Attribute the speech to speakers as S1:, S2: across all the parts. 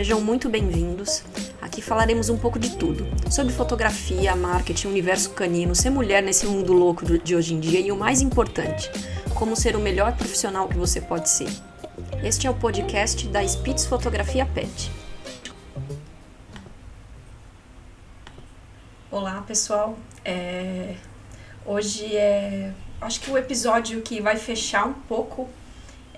S1: Sejam muito bem-vindos. Aqui falaremos um pouco de tudo: sobre fotografia, marketing, universo canino, ser mulher nesse mundo louco de hoje em dia e o mais importante, como ser o melhor profissional que você pode ser. Este é o podcast da Spitz Fotografia Pet. Olá, pessoal. É... Hoje é, acho que o episódio que vai fechar um pouco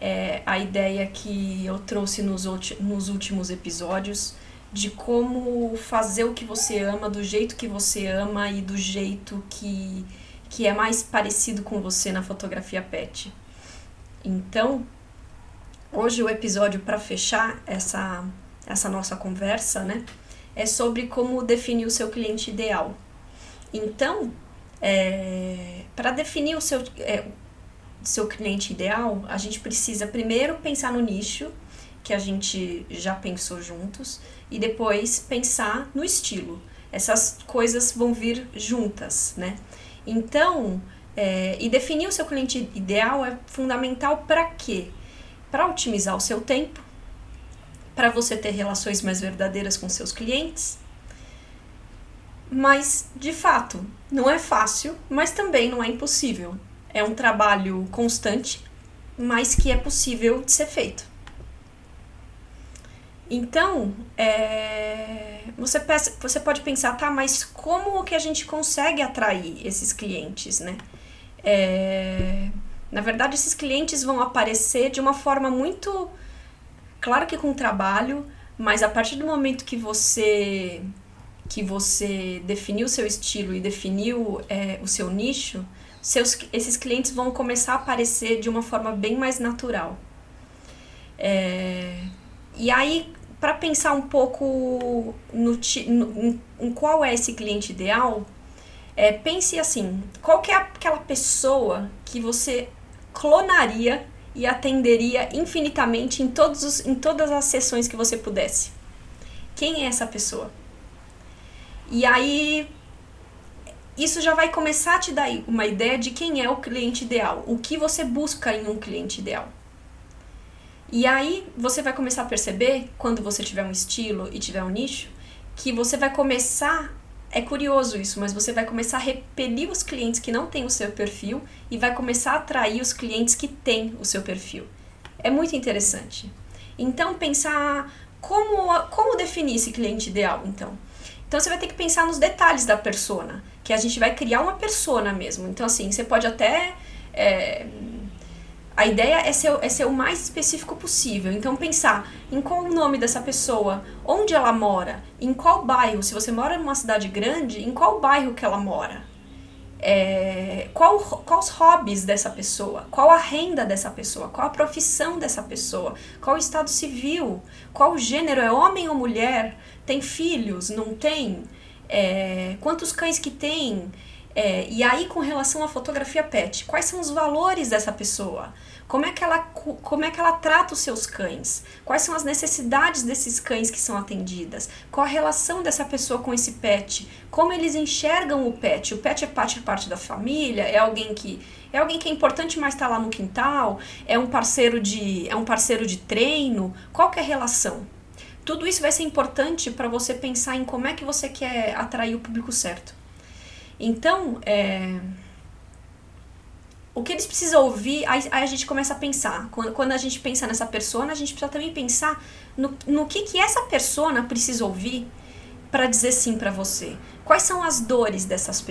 S1: é, a ideia que eu trouxe nos, nos últimos episódios de como fazer o que você ama do jeito que você ama e do jeito que, que é mais parecido com você na fotografia pet. Então, hoje o episódio para fechar essa, essa nossa conversa, né, é sobre como definir o seu cliente ideal. Então, é, para definir o seu, é, seu cliente ideal, a gente precisa primeiro pensar no nicho, que a gente já pensou juntos, e depois pensar no estilo. Essas coisas vão vir juntas, né? Então, é, e definir o seu cliente ideal é fundamental para quê? Para otimizar o seu tempo, para você ter relações mais verdadeiras com seus clientes. Mas, de fato, não é fácil, mas também não é impossível. É um trabalho constante, mas que é possível de ser feito. Então, é, você, peça, você pode pensar, tá, mas como que a gente consegue atrair esses clientes, né? É, na verdade, esses clientes vão aparecer de uma forma muito. Claro que com trabalho, mas a partir do momento que você que você definiu o seu estilo e definiu é, o seu nicho, seus, esses clientes vão começar a aparecer de uma forma bem mais natural. É, e aí, para pensar um pouco no, no, em, qual é esse cliente ideal, é, pense assim: qual é aquela pessoa que você clonaria e atenderia infinitamente em, todos os, em todas as sessões que você pudesse? Quem é essa pessoa? E aí, isso já vai começar a te dar uma ideia de quem é o cliente ideal, o que você busca em um cliente ideal. E aí você vai começar a perceber, quando você tiver um estilo e tiver um nicho, que você vai começar. É curioso isso, mas você vai começar a repelir os clientes que não têm o seu perfil e vai começar a atrair os clientes que têm o seu perfil. É muito interessante. Então, pensar como, como definir esse cliente ideal, então. Então você vai ter que pensar nos detalhes da persona, que a gente vai criar uma persona mesmo. Então assim, você pode até é, a ideia é ser, é ser o mais específico possível. Então, pensar em qual o nome dessa pessoa, onde ela mora, em qual bairro. Se você mora numa cidade grande, em qual bairro que ela mora. É, qual, quais hobbies dessa pessoa, qual a renda dessa pessoa, qual a profissão dessa pessoa, qual o estado civil, qual o gênero, é homem ou mulher, tem filhos, não tem, é, quantos cães que tem, é, e aí com relação à fotografia pet, quais são os valores dessa pessoa? Como é, que ela, como é que ela trata os seus cães? Quais são as necessidades desses cães que são atendidas? Qual a relação dessa pessoa com esse pet? Como eles enxergam o pet? O pet é parte, parte da família? É alguém que é alguém que é importante, mas está lá no quintal? É um parceiro de é um parceiro de treino? Qual que é a relação? Tudo isso vai ser importante para você pensar em como é que você quer atrair o público certo. Então, é, o que eles precisam ouvir, aí, aí, a gente começa a pensar. Quando, quando a gente pensa nessa persona, a gente precisa também pensar no, no que, que essa persona precisa ouvir para dizer sim para você. Quais são as dores dessas,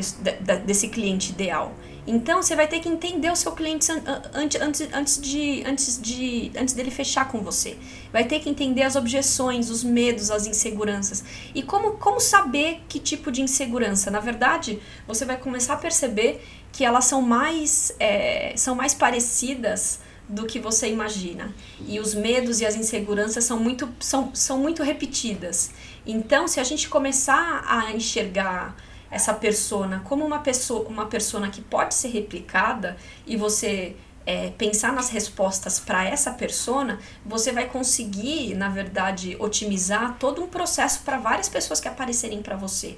S1: desse cliente ideal? Então você vai ter que entender o seu cliente antes, antes, antes, de, antes, de, antes dele fechar com você. Vai ter que entender as objeções, os medos, as inseguranças. E como, como saber que tipo de insegurança? Na verdade, você vai começar a perceber que elas são mais, é, são mais parecidas do que você imagina. E os medos e as inseguranças são muito, são, são muito repetidas. Então, se a gente começar a enxergar essa persona como uma pessoa, uma persona que pode ser replicada e você é, pensar nas respostas para essa persona, você vai conseguir, na verdade, otimizar todo um processo para várias pessoas que aparecerem para você.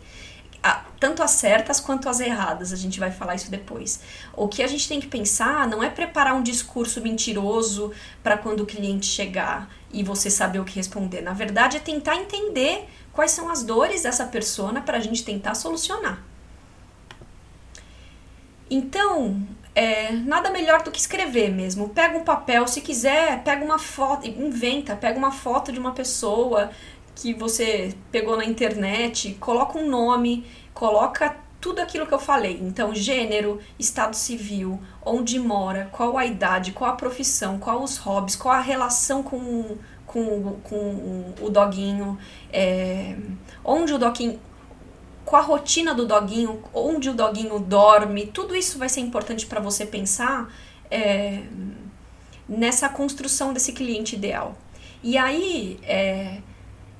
S1: Tanto as certas quanto as erradas, a gente vai falar isso depois. O que a gente tem que pensar não é preparar um discurso mentiroso para quando o cliente chegar e você saber o que responder. Na verdade, é tentar entender quais são as dores dessa persona para a gente tentar solucionar. Então, é, nada melhor do que escrever mesmo. Pega um papel, se quiser, pega uma foto, inventa, pega uma foto de uma pessoa que você pegou na internet, coloca um nome, coloca tudo aquilo que eu falei. Então, gênero, estado civil, onde mora, qual a idade, qual a profissão, qual os hobbies, qual a relação com, com, com o doguinho, é, onde o doguinho com a rotina do doguinho, onde o doguinho dorme, tudo isso vai ser importante para você pensar é, nessa construção desse cliente ideal. E aí, é,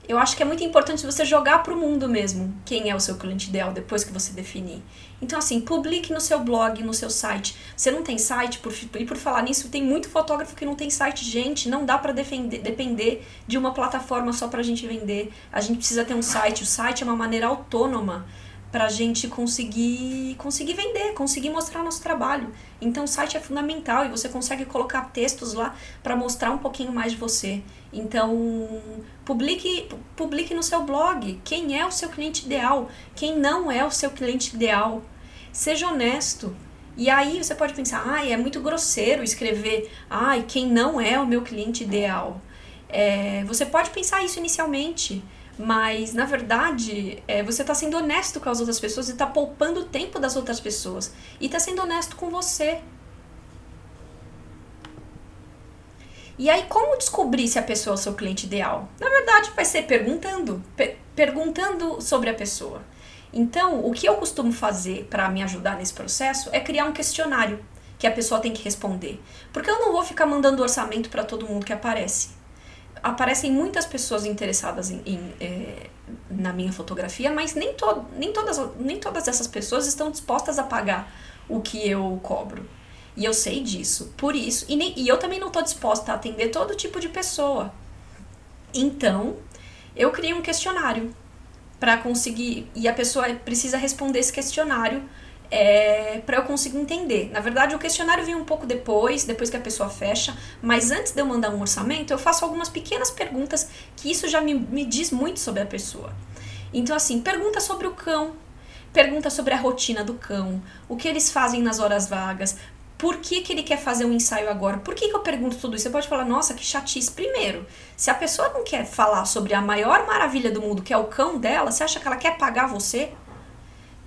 S1: eu acho que é muito importante você jogar para o mundo mesmo quem é o seu cliente ideal depois que você definir. Então, assim, publique no seu blog, no seu site. Você não tem site, por, e por falar nisso, tem muito fotógrafo que não tem site. Gente, não dá para depender de uma plataforma só para a gente vender. A gente precisa ter um site. O site é uma maneira autônoma para a gente conseguir, conseguir vender, conseguir mostrar nosso trabalho. Então, o site é fundamental e você consegue colocar textos lá para mostrar um pouquinho mais de você. Então, publique, publique no seu blog quem é o seu cliente ideal, quem não é o seu cliente ideal. Seja honesto. E aí você pode pensar, ai, é muito grosseiro escrever, ai, quem não é o meu cliente ideal. É, você pode pensar isso inicialmente, mas na verdade é, você está sendo honesto com as outras pessoas e está poupando o tempo das outras pessoas e está sendo honesto com você. E aí, como descobrir se a pessoa é o seu cliente ideal? Na verdade, vai ser perguntando, perguntando sobre a pessoa. Então, o que eu costumo fazer para me ajudar nesse processo é criar um questionário que a pessoa tem que responder. Porque eu não vou ficar mandando orçamento para todo mundo que aparece aparecem muitas pessoas interessadas em, em é, na minha fotografia, mas nem, to, nem, todas, nem todas essas pessoas estão dispostas a pagar o que eu cobro. E eu sei disso. Por isso, e, nem, e eu também não estou disposta a atender todo tipo de pessoa. Então, eu criei um questionário para conseguir. E a pessoa precisa responder esse questionário é, para eu conseguir entender. Na verdade, o questionário vem um pouco depois, depois que a pessoa fecha, mas antes de eu mandar um orçamento, eu faço algumas pequenas perguntas que isso já me, me diz muito sobre a pessoa. Então, assim, pergunta sobre o cão, pergunta sobre a rotina do cão, o que eles fazem nas horas vagas, por que, que ele quer fazer um ensaio agora? Por que, que eu pergunto tudo isso? Você pode falar, nossa, que chatice. Primeiro, se a pessoa não quer falar sobre a maior maravilha do mundo, que é o cão dela, você acha que ela quer pagar você?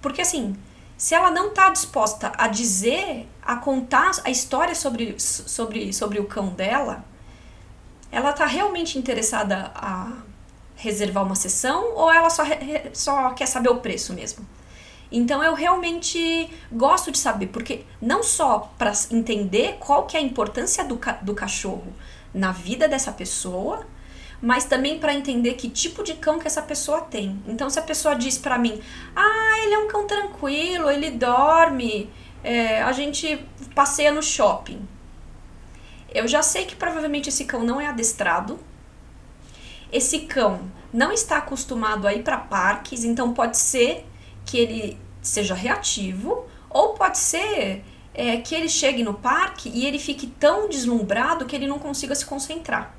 S1: Porque assim, se ela não está disposta a dizer, a contar a história sobre, sobre, sobre o cão dela, ela está realmente interessada a reservar uma sessão ou ela só, só quer saber o preço mesmo? Então eu realmente gosto de saber, porque não só para entender qual que é a importância do, do cachorro na vida dessa pessoa, mas também para entender que tipo de cão que essa pessoa tem. Então, se a pessoa diz para mim, ah, ele é um cão tranquilo, ele dorme, é, a gente passeia no shopping. Eu já sei que provavelmente esse cão não é adestrado. Esse cão não está acostumado a ir para parques, então pode ser que ele seja reativo, ou pode ser é, que ele chegue no parque e ele fique tão deslumbrado que ele não consiga se concentrar.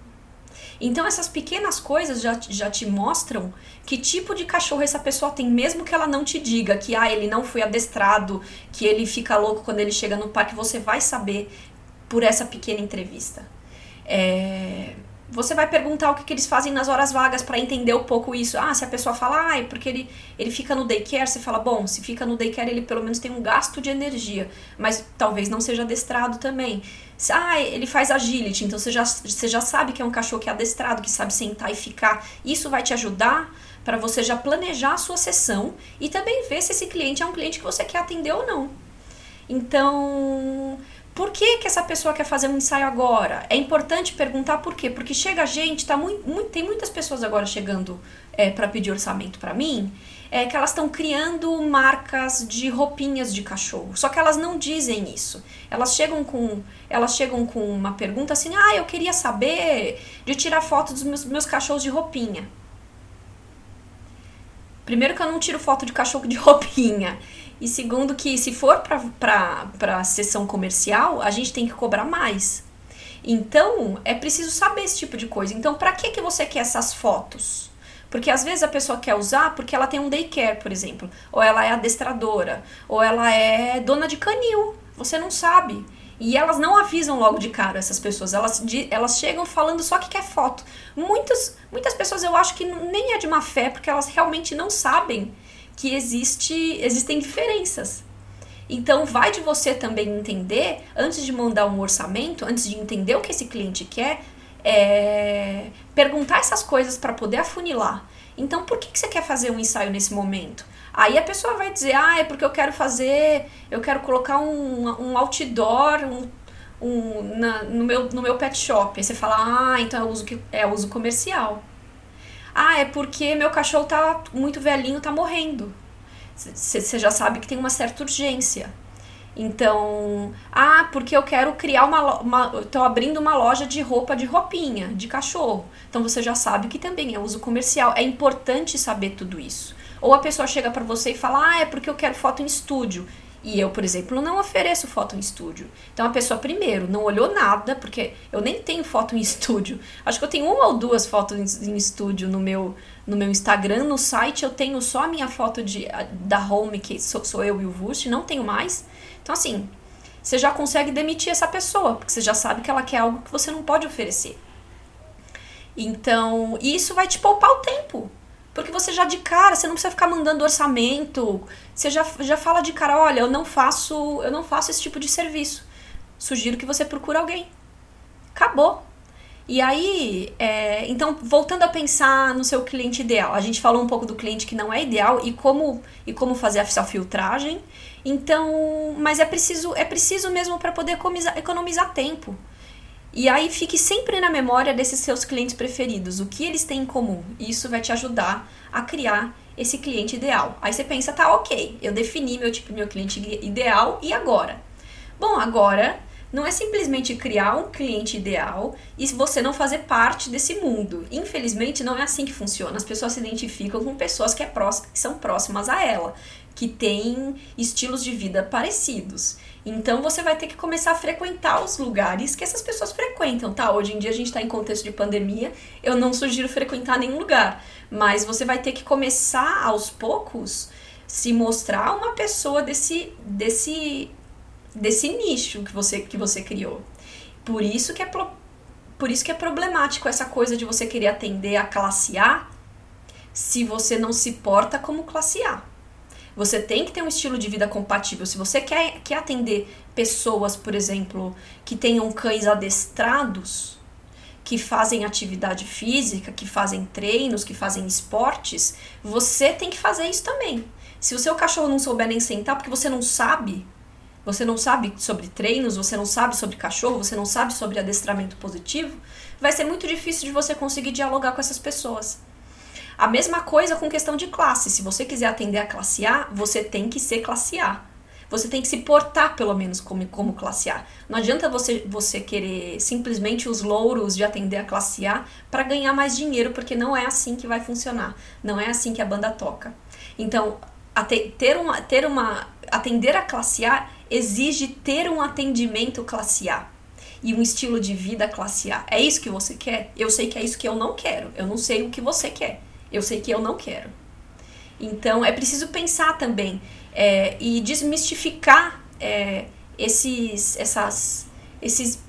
S1: Então essas pequenas coisas já, já te mostram que tipo de cachorro essa pessoa tem, mesmo que ela não te diga que ah, ele não foi adestrado, que ele fica louco quando ele chega no parque, você vai saber por essa pequena entrevista. É, você vai perguntar o que, que eles fazem nas horas vagas para entender um pouco isso. Ah, se a pessoa fala, ah, é porque ele, ele fica no daycare, você fala, bom, se fica no daycare, ele pelo menos tem um gasto de energia, mas talvez não seja adestrado também. Ah, ele faz agility, então você já, você já sabe que é um cachorro que é adestrado, que sabe sentar e ficar. Isso vai te ajudar para você já planejar a sua sessão e também ver se esse cliente é um cliente que você quer atender ou não. Então, por que, que essa pessoa quer fazer um ensaio agora? É importante perguntar por quê? Porque chega gente, tá muito, muito tem muitas pessoas agora chegando é, para pedir orçamento para mim, é que elas estão criando marcas de roupinhas de cachorro. Só que elas não dizem isso. Elas chegam com, elas chegam com uma pergunta assim: "Ah, eu queria saber de tirar foto dos meus, meus cachorros de roupinha". Primeiro que eu não tiro foto de cachorro de roupinha. E segundo que se for para a sessão comercial, a gente tem que cobrar mais. Então, é preciso saber esse tipo de coisa. Então, para que, que você quer essas fotos? Porque às vezes a pessoa quer usar porque ela tem um daycare, por exemplo, ou ela é adestradora, ou ela é dona de canil. Você não sabe. E elas não avisam logo de cara essas pessoas. Elas, de, elas chegam falando só que quer foto. Muitas, muitas pessoas eu acho que nem é de má fé, porque elas realmente não sabem que existe, existem diferenças. Então, vai de você também entender, antes de mandar um orçamento, antes de entender o que esse cliente quer, é, perguntar essas coisas para poder afunilar. Então, por que, que você quer fazer um ensaio nesse momento? Aí a pessoa vai dizer, ah, é porque eu quero fazer, eu quero colocar um, um outdoor um, um, na, no, meu, no meu pet shop. Aí você fala, ah, então é uso, é uso comercial. Ah, é porque meu cachorro tá muito velhinho, tá morrendo. Você já sabe que tem uma certa urgência. Então, ah, porque eu quero criar uma, uma tô abrindo uma loja de roupa de roupinha, de cachorro. Então você já sabe que também é uso comercial. É importante saber tudo isso. Ou a pessoa chega para você e fala: "Ah, é porque eu quero foto em estúdio". E eu, por exemplo, não ofereço foto em estúdio. Então a pessoa primeiro não olhou nada, porque eu nem tenho foto em estúdio. Acho que eu tenho uma ou duas fotos em estúdio no meu no meu Instagram, no site eu tenho só a minha foto de da home que sou, sou eu e o Vust, não tenho mais. Então, assim, você já consegue demitir essa pessoa, porque você já sabe que ela quer algo que você não pode oferecer. Então, isso vai te poupar o tempo. Porque você já de cara, você não precisa ficar mandando orçamento. Você já, já fala de cara, olha, eu não faço, eu não faço esse tipo de serviço. Sugiro que você procure alguém. Acabou. E aí, é, então, voltando a pensar no seu cliente ideal, a gente falou um pouco do cliente que não é ideal e como, e como fazer essa filtragem. Então, mas é preciso, é preciso mesmo para poder economizar, economizar tempo. E aí fique sempre na memória desses seus clientes preferidos, o que eles têm em comum. Isso vai te ajudar a criar esse cliente ideal. Aí você pensa, tá, ok, eu defini meu tipo, meu cliente ideal e agora? Bom, agora não é simplesmente criar um cliente ideal e você não fazer parte desse mundo. Infelizmente, não é assim que funciona. As pessoas se identificam com pessoas que, é próxima, que são próximas a ela, que têm estilos de vida parecidos. Então você vai ter que começar a frequentar os lugares que essas pessoas frequentam, tá? Hoje em dia a gente está em contexto de pandemia, eu não sugiro frequentar nenhum lugar, mas você vai ter que começar aos poucos se mostrar uma pessoa desse desse desse nicho que você, que você criou. Por isso que é por isso que é problemático essa coisa de você querer atender a classe A se você não se porta como classe A. Você tem que ter um estilo de vida compatível. Se você quer, quer atender pessoas, por exemplo, que tenham cães adestrados, que fazem atividade física, que fazem treinos, que fazem esportes, você tem que fazer isso também. Se o seu cachorro não souber nem sentar porque você não sabe, você não sabe sobre treinos, você não sabe sobre cachorro, você não sabe sobre adestramento positivo, vai ser muito difícil de você conseguir dialogar com essas pessoas. A mesma coisa com questão de classe. Se você quiser atender a classe A, você tem que ser classe A. Você tem que se portar, pelo menos, como, como classe A. Não adianta você, você querer simplesmente os louros de atender a classe A para ganhar mais dinheiro, porque não é assim que vai funcionar. Não é assim que a banda toca. Então, ter uma, ter uma, atender a classe A exige ter um atendimento classe A e um estilo de vida classe A. É isso que você quer? Eu sei que é isso que eu não quero. Eu não sei o que você quer. Eu sei que eu não quero. Então é preciso pensar também é, e desmistificar é, esses, essas, esses,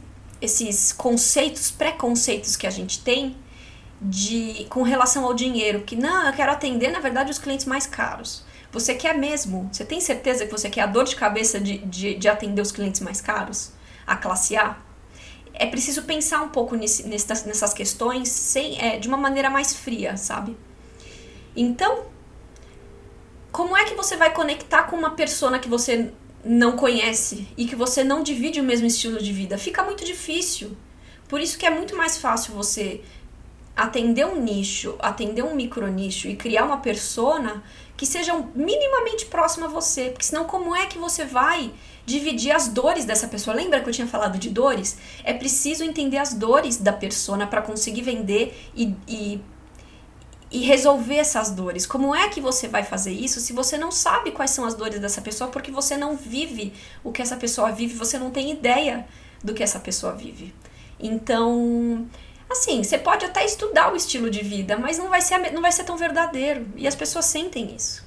S1: esses conceitos, preconceitos que a gente tem de com relação ao dinheiro, que não, eu quero atender, na verdade, os clientes mais caros. Você quer mesmo? Você tem certeza que você quer a dor de cabeça de, de, de atender os clientes mais caros? A classe A? É preciso pensar um pouco nesse, nessas, nessas questões sem, é, de uma maneira mais fria, sabe? Então, como é que você vai conectar com uma persona que você não conhece e que você não divide o mesmo estilo de vida, fica muito difícil. Por isso que é muito mais fácil você atender um nicho, atender um micro nicho e criar uma persona que seja minimamente próxima a você, porque senão como é que você vai dividir as dores dessa pessoa? Lembra que eu tinha falado de dores? É preciso entender as dores da persona para conseguir vender e, e e resolver essas dores. Como é que você vai fazer isso se você não sabe quais são as dores dessa pessoa porque você não vive o que essa pessoa vive, você não tem ideia do que essa pessoa vive. Então, assim, você pode até estudar o estilo de vida, mas não vai ser, não vai ser tão verdadeiro. E as pessoas sentem isso.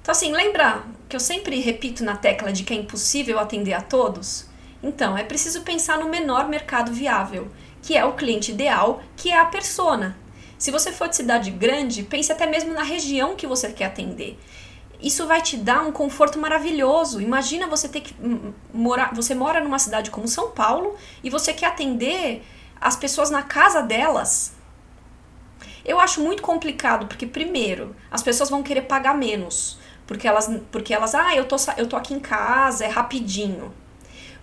S1: Então, assim, lembra que eu sempre repito na tecla de que é impossível atender a todos? Então, é preciso pensar no menor mercado viável, que é o cliente ideal, que é a persona. Se você for de cidade grande, pense até mesmo na região que você quer atender. Isso vai te dar um conforto maravilhoso. Imagina você ter que morar, você mora numa cidade como São Paulo e você quer atender as pessoas na casa delas. Eu acho muito complicado, porque primeiro, as pessoas vão querer pagar menos, porque elas porque elas, ah, eu tô eu tô aqui em casa, é rapidinho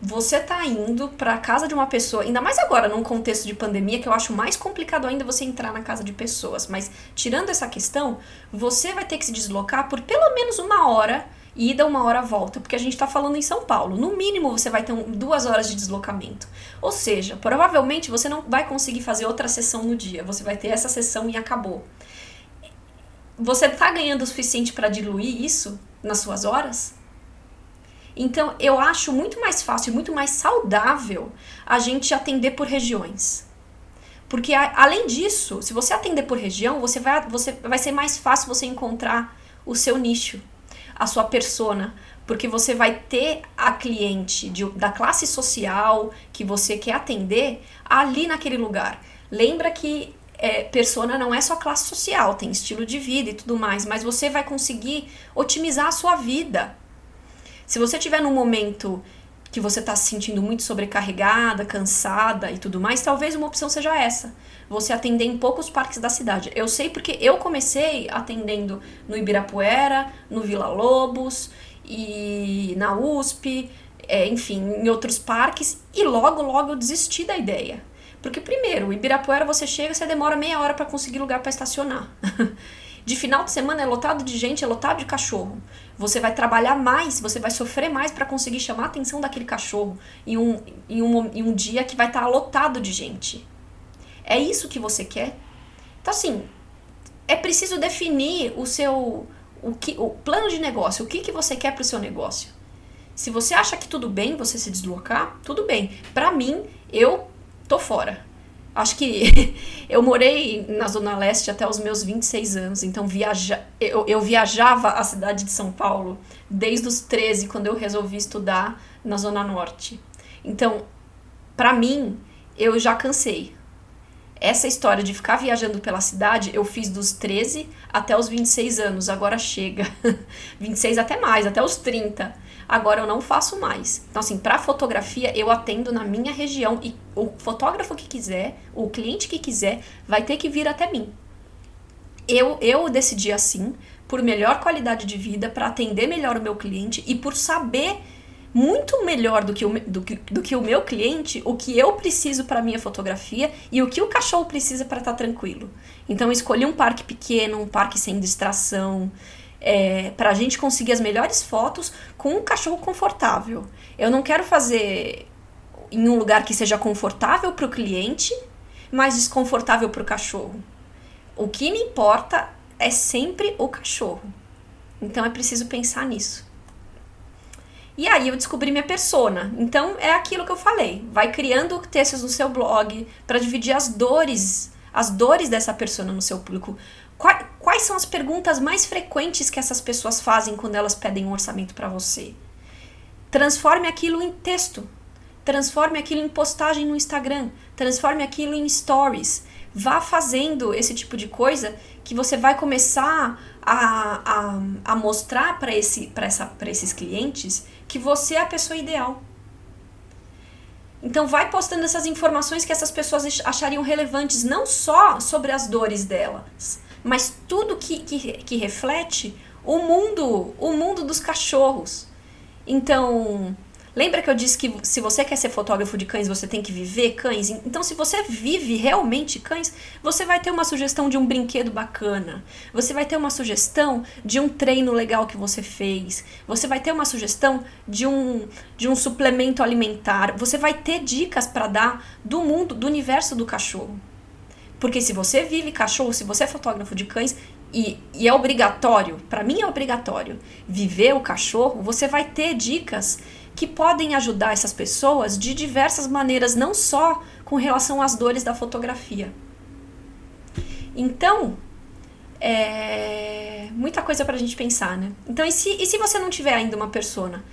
S1: você tá indo para casa de uma pessoa, ainda mais agora num contexto de pandemia, que eu acho mais complicado ainda você entrar na casa de pessoas, mas tirando essa questão, você vai ter que se deslocar por pelo menos uma hora ida, uma hora volta, porque a gente está falando em São Paulo. No mínimo você vai ter um, duas horas de deslocamento. Ou seja, provavelmente você não vai conseguir fazer outra sessão no dia, você vai ter essa sessão e acabou. Você está ganhando o suficiente para diluir isso nas suas horas? Então, eu acho muito mais fácil, muito mais saudável a gente atender por regiões. Porque, a, além disso, se você atender por região, você vai, você, vai ser mais fácil você encontrar o seu nicho, a sua persona. Porque você vai ter a cliente de, da classe social que você quer atender ali naquele lugar. Lembra que é, persona não é só classe social, tem estilo de vida e tudo mais, mas você vai conseguir otimizar a sua vida se você estiver num momento que você está se sentindo muito sobrecarregada, cansada e tudo mais, talvez uma opção seja essa. Você atender em poucos parques da cidade. Eu sei porque eu comecei atendendo no Ibirapuera, no Vila Lobos e na USP, é, enfim, em outros parques, e logo, logo eu desisti da ideia. Porque, primeiro, Ibirapuera você chega, você demora meia hora para conseguir lugar para estacionar. De final de semana é lotado de gente, é lotado de cachorro. Você vai trabalhar mais, você vai sofrer mais para conseguir chamar a atenção daquele cachorro em um, em um, em um dia que vai estar tá lotado de gente. É isso que você quer? Então, assim, é preciso definir o seu o, que, o plano de negócio, o que, que você quer para o seu negócio. Se você acha que tudo bem você se deslocar, tudo bem. Para mim, eu tô fora. Acho que eu morei na Zona Leste até os meus 26 anos, então viaja, eu, eu viajava a cidade de São Paulo desde os 13, quando eu resolvi estudar na Zona Norte. Então, para mim, eu já cansei. Essa história de ficar viajando pela cidade, eu fiz dos 13 até os 26 anos, agora chega. 26 até mais, até os 30 agora eu não faço mais. Então, assim, para fotografia, eu atendo na minha região e o fotógrafo que quiser, o cliente que quiser, vai ter que vir até mim. Eu, eu decidi assim, por melhor qualidade de vida, para atender melhor o meu cliente e por saber muito melhor do que, o, do, que, do que o meu cliente o que eu preciso para minha fotografia e o que o cachorro precisa para estar tá tranquilo. Então, escolhi um parque pequeno, um parque sem distração é, para a gente conseguir as melhores fotos com um cachorro confortável. Eu não quero fazer em um lugar que seja confortável para o cliente, mas desconfortável para o cachorro. O que me importa é sempre o cachorro. Então é preciso pensar nisso. E aí eu descobri minha persona. Então é aquilo que eu falei. Vai criando textos no seu blog para dividir as dores, as dores dessa persona no seu público. Quais são as perguntas mais frequentes que essas pessoas fazem quando elas pedem um orçamento para você? Transforme aquilo em texto. Transforme aquilo em postagem no Instagram. Transforme aquilo em stories. Vá fazendo esse tipo de coisa que você vai começar a, a, a mostrar para esse, esses clientes que você é a pessoa ideal. Então vai postando essas informações que essas pessoas achariam relevantes não só sobre as dores delas, mas tudo que, que, que reflete o mundo, o mundo dos cachorros. Então, lembra que eu disse que se você quer ser fotógrafo de cães, você tem que viver cães? Então, se você vive realmente cães, você vai ter uma sugestão de um brinquedo bacana, você vai ter uma sugestão de um treino legal que você fez, você vai ter uma sugestão de um, de um suplemento alimentar, você vai ter dicas para dar do mundo, do universo do cachorro. Porque se você vive cachorro, se você é fotógrafo de cães, e, e é obrigatório, para mim é obrigatório, viver o cachorro, você vai ter dicas que podem ajudar essas pessoas de diversas maneiras, não só com relação às dores da fotografia. Então, é muita coisa para a gente pensar, né? Então, e se, e se você não tiver ainda uma persona?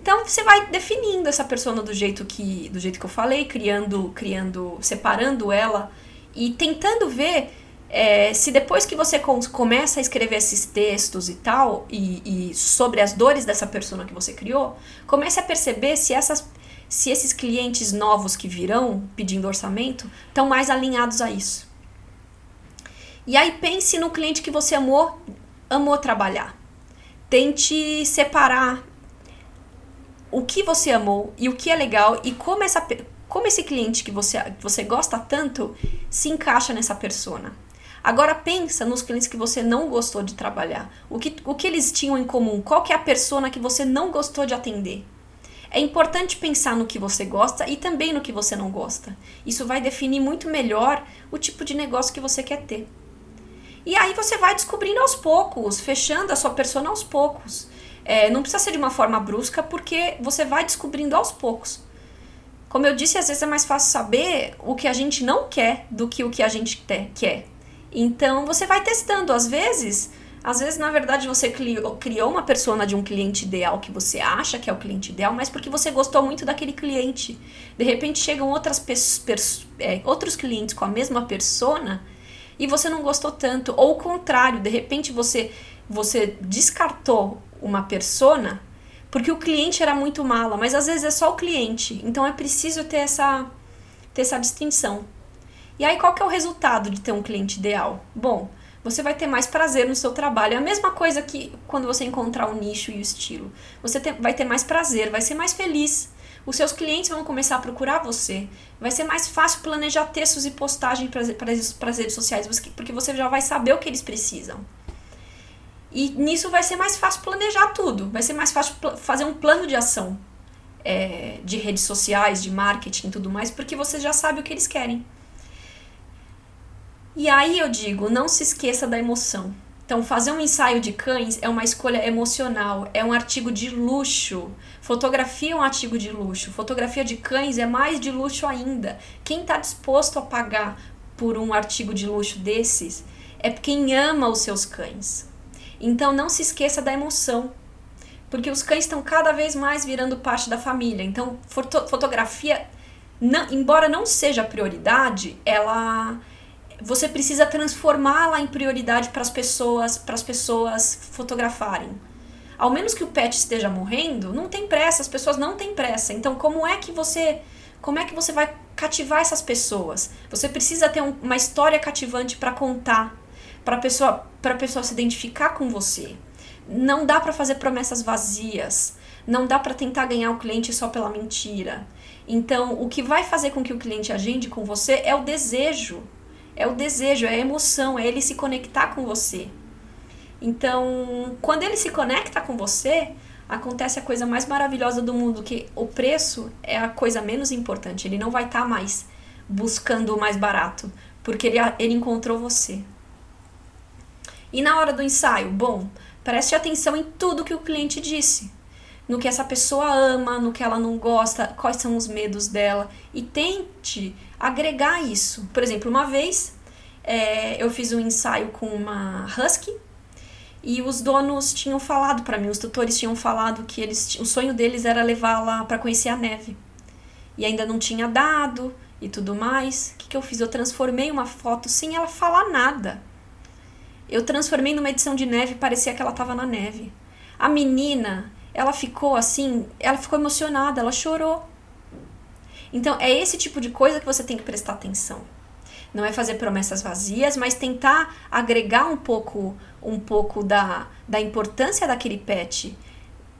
S1: Então você vai definindo essa persona do jeito que do jeito que eu falei, criando, criando, separando ela e tentando ver é, se depois que você começa a escrever esses textos e tal, e, e, sobre as dores dessa pessoa que você criou, comece a perceber se, essas, se esses clientes novos que virão pedindo orçamento estão mais alinhados a isso. E aí pense no cliente que você amou, amou trabalhar. Tente separar o que você amou e o que é legal e como, essa, como esse cliente que você, você gosta tanto se encaixa nessa persona. Agora pensa nos clientes que você não gostou de trabalhar. O que, o que eles tinham em comum? Qual que é a persona que você não gostou de atender? É importante pensar no que você gosta e também no que você não gosta. Isso vai definir muito melhor o tipo de negócio que você quer ter. E aí você vai descobrindo aos poucos, fechando a sua persona aos poucos. É, não precisa ser de uma forma brusca, porque você vai descobrindo aos poucos. Como eu disse, às vezes é mais fácil saber o que a gente não quer do que o que a gente quer. Então você vai testando. Às vezes, às vezes, na verdade, você criou, criou uma persona de um cliente ideal que você acha que é o cliente ideal, mas porque você gostou muito daquele cliente. De repente chegam outras é, outros clientes com a mesma persona e você não gostou tanto. Ou o contrário, de repente você, você descartou uma persona porque o cliente era muito mala, mas às vezes é só o cliente. Então é preciso ter essa, ter essa distinção. E aí, qual que é o resultado de ter um cliente ideal? Bom, você vai ter mais prazer no seu trabalho. É a mesma coisa que quando você encontrar o nicho e o estilo. Você vai ter mais prazer, vai ser mais feliz. Os seus clientes vão começar a procurar você. Vai ser mais fácil planejar textos e postagens para as redes sociais, porque você já vai saber o que eles precisam. E nisso vai ser mais fácil planejar tudo. Vai ser mais fácil fazer um plano de ação é, de redes sociais, de marketing e tudo mais, porque você já sabe o que eles querem. E aí eu digo, não se esqueça da emoção. Então, fazer um ensaio de cães é uma escolha emocional, é um artigo de luxo. Fotografia é um artigo de luxo. Fotografia de cães é mais de luxo ainda. Quem está disposto a pagar por um artigo de luxo desses é quem ama os seus cães. Então, não se esqueça da emoção, porque os cães estão cada vez mais virando parte da família. Então, foto fotografia, não, embora não seja prioridade, ela você precisa transformá-la em prioridade para as pessoas, para as pessoas fotografarem. Ao menos que o pet esteja morrendo, não tem pressa, as pessoas não têm pressa. Então, como é que você, como é que você vai cativar essas pessoas? Você precisa ter um, uma história cativante para contar, para pessoa, para pessoa se identificar com você. Não dá para fazer promessas vazias. Não dá para tentar ganhar o cliente só pela mentira. Então, o que vai fazer com que o cliente agende com você é o desejo é o desejo, é a emoção, é ele se conectar com você. Então, quando ele se conecta com você, acontece a coisa mais maravilhosa do mundo, que o preço é a coisa menos importante. Ele não vai estar tá mais buscando o mais barato, porque ele, ele encontrou você. E na hora do ensaio, bom, preste atenção em tudo que o cliente disse. No que essa pessoa ama, no que ela não gosta, quais são os medos dela. E tente agregar isso. Por exemplo, uma vez é, eu fiz um ensaio com uma husky e os donos tinham falado para mim, os tutores tinham falado que eles, o sonho deles era levá-la para conhecer a neve. E ainda não tinha dado e tudo mais. O que, que eu fiz? Eu transformei uma foto sem ela falar nada. Eu transformei numa edição de neve, parecia que ela estava na neve. A menina, ela ficou assim, ela ficou emocionada, ela chorou. Então, é esse tipo de coisa que você tem que prestar atenção. Não é fazer promessas vazias, mas tentar agregar um pouco, um pouco da, da importância daquele pet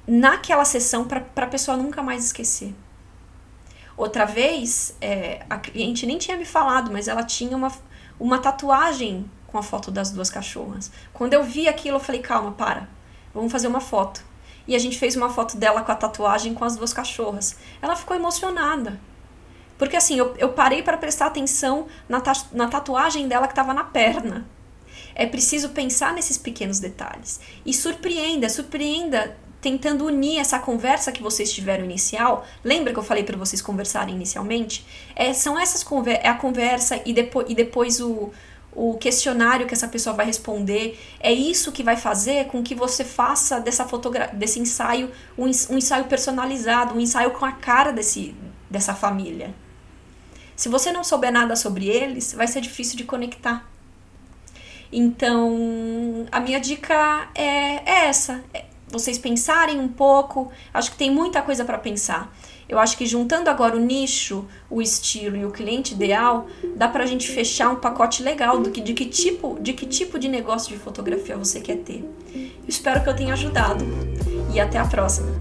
S1: naquela sessão para a pessoa nunca mais esquecer. Outra vez, é, a cliente nem tinha me falado, mas ela tinha uma, uma tatuagem com a foto das duas cachorras. Quando eu vi aquilo, eu falei: calma, para, vamos fazer uma foto. E a gente fez uma foto dela com a tatuagem com as duas cachorras. Ela ficou emocionada. Porque assim, eu, eu parei para prestar atenção na, na tatuagem dela que estava na perna. É preciso pensar nesses pequenos detalhes. E surpreenda, surpreenda tentando unir essa conversa que vocês tiveram inicial. Lembra que eu falei para vocês conversarem inicialmente? É, são essas conver é a conversa e, depo e depois o, o questionário que essa pessoa vai responder. É isso que vai fazer com que você faça dessa desse ensaio um, ensaio personalizado, um ensaio com a cara desse, dessa família. Se você não souber nada sobre eles, vai ser difícil de conectar. Então, a minha dica é, é essa. É, vocês pensarem um pouco. Acho que tem muita coisa para pensar. Eu acho que juntando agora o nicho, o estilo e o cliente ideal, dá para a gente fechar um pacote legal do que, de, que tipo, de que tipo de negócio de fotografia você quer ter. Eu espero que eu tenha ajudado e até a próxima.